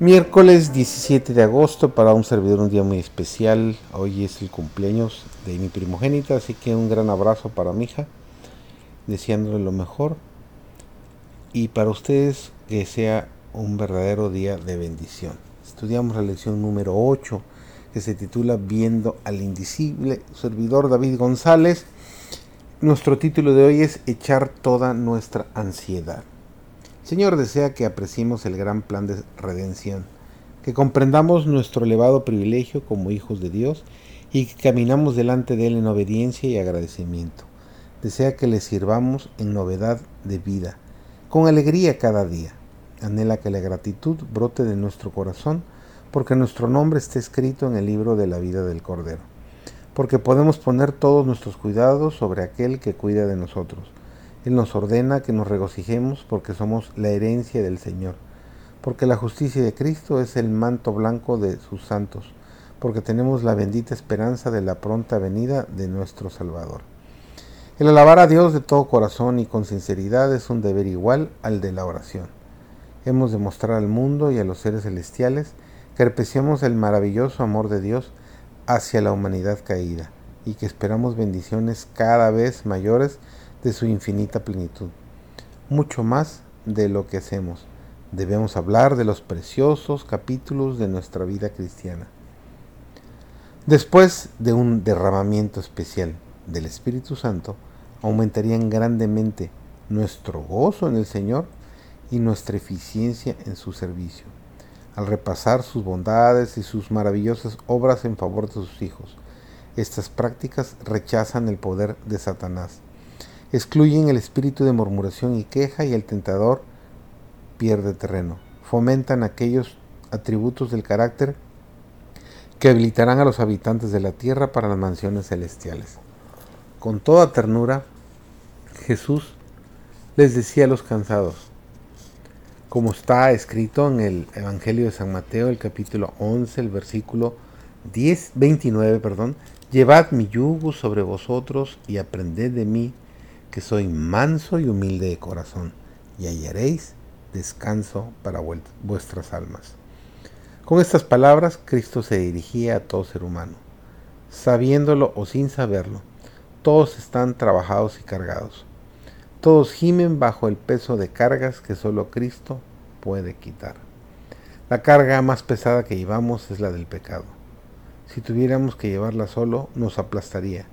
Miércoles 17 de agosto para un servidor un día muy especial. Hoy es el cumpleaños de mi primogénita, así que un gran abrazo para mi hija, deseándole lo mejor. Y para ustedes que sea un verdadero día de bendición. Estudiamos la lección número 8 que se titula Viendo al indicible servidor David González. Nuestro título de hoy es Echar toda nuestra ansiedad. Señor desea que apreciemos el gran plan de redención, que comprendamos nuestro elevado privilegio como hijos de Dios y que caminamos delante de Él en obediencia y agradecimiento. Desea que le sirvamos en novedad de vida, con alegría cada día. Anhela que la gratitud brote de nuestro corazón, porque nuestro nombre está escrito en el libro de la vida del Cordero, porque podemos poner todos nuestros cuidados sobre aquel que cuida de nosotros él nos ordena que nos regocijemos porque somos la herencia del Señor, porque la justicia de Cristo es el manto blanco de sus santos, porque tenemos la bendita esperanza de la pronta venida de nuestro Salvador. El alabar a Dios de todo corazón y con sinceridad es un deber igual al de la oración. Hemos de mostrar al mundo y a los seres celestiales que apreciamos el maravilloso amor de Dios hacia la humanidad caída y que esperamos bendiciones cada vez mayores de su infinita plenitud. Mucho más de lo que hacemos. Debemos hablar de los preciosos capítulos de nuestra vida cristiana. Después de un derramamiento especial del Espíritu Santo, aumentarían grandemente nuestro gozo en el Señor y nuestra eficiencia en su servicio, al repasar sus bondades y sus maravillosas obras en favor de sus hijos. Estas prácticas rechazan el poder de Satanás excluyen el espíritu de murmuración y queja y el tentador pierde terreno. Fomentan aquellos atributos del carácter que habilitarán a los habitantes de la tierra para las mansiones celestiales. Con toda ternura, Jesús les decía a los cansados, como está escrito en el Evangelio de San Mateo, el capítulo 11, el versículo 10, 29, perdón, llevad mi yugo sobre vosotros y aprended de mí, que soy manso y humilde de corazón, y hallaréis descanso para vuestras almas. Con estas palabras, Cristo se dirigía a todo ser humano. Sabiéndolo o sin saberlo, todos están trabajados y cargados. Todos gimen bajo el peso de cargas que solo Cristo puede quitar. La carga más pesada que llevamos es la del pecado. Si tuviéramos que llevarla solo, nos aplastaría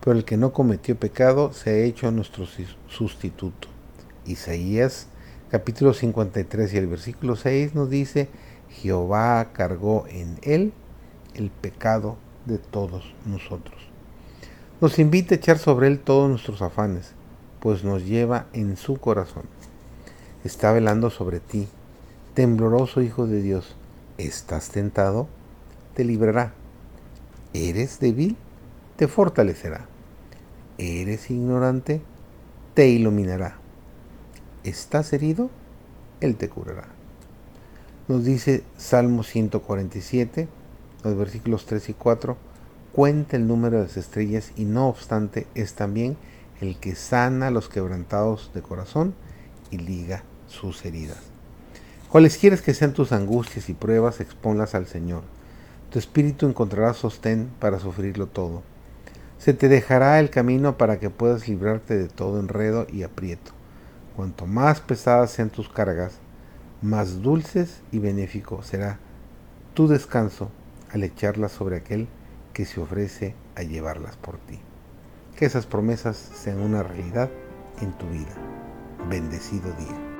pero el que no cometió pecado se ha hecho nuestro sustituto. Isaías capítulo 53 y el versículo 6 nos dice, Jehová cargó en él el pecado de todos nosotros. Nos invita a echar sobre él todos nuestros afanes, pues nos lleva en su corazón. Está velando sobre ti, tembloroso Hijo de Dios. ¿Estás tentado? Te librará. ¿Eres débil? Te fortalecerá. Eres ignorante, te iluminará. ¿Estás herido? Él te curará. Nos dice Salmo 147, los versículos 3 y 4, cuenta el número de las estrellas y no obstante es también el que sana a los quebrantados de corazón y liga sus heridas. Cualesquiera que sean tus angustias y pruebas, exponlas al Señor. Tu espíritu encontrará sostén para sufrirlo todo se te dejará el camino para que puedas librarte de todo enredo y aprieto. Cuanto más pesadas sean tus cargas, más dulces y benéfico será tu descanso al echarlas sobre aquel que se ofrece a llevarlas por ti. Que esas promesas sean una realidad en tu vida. Bendecido día.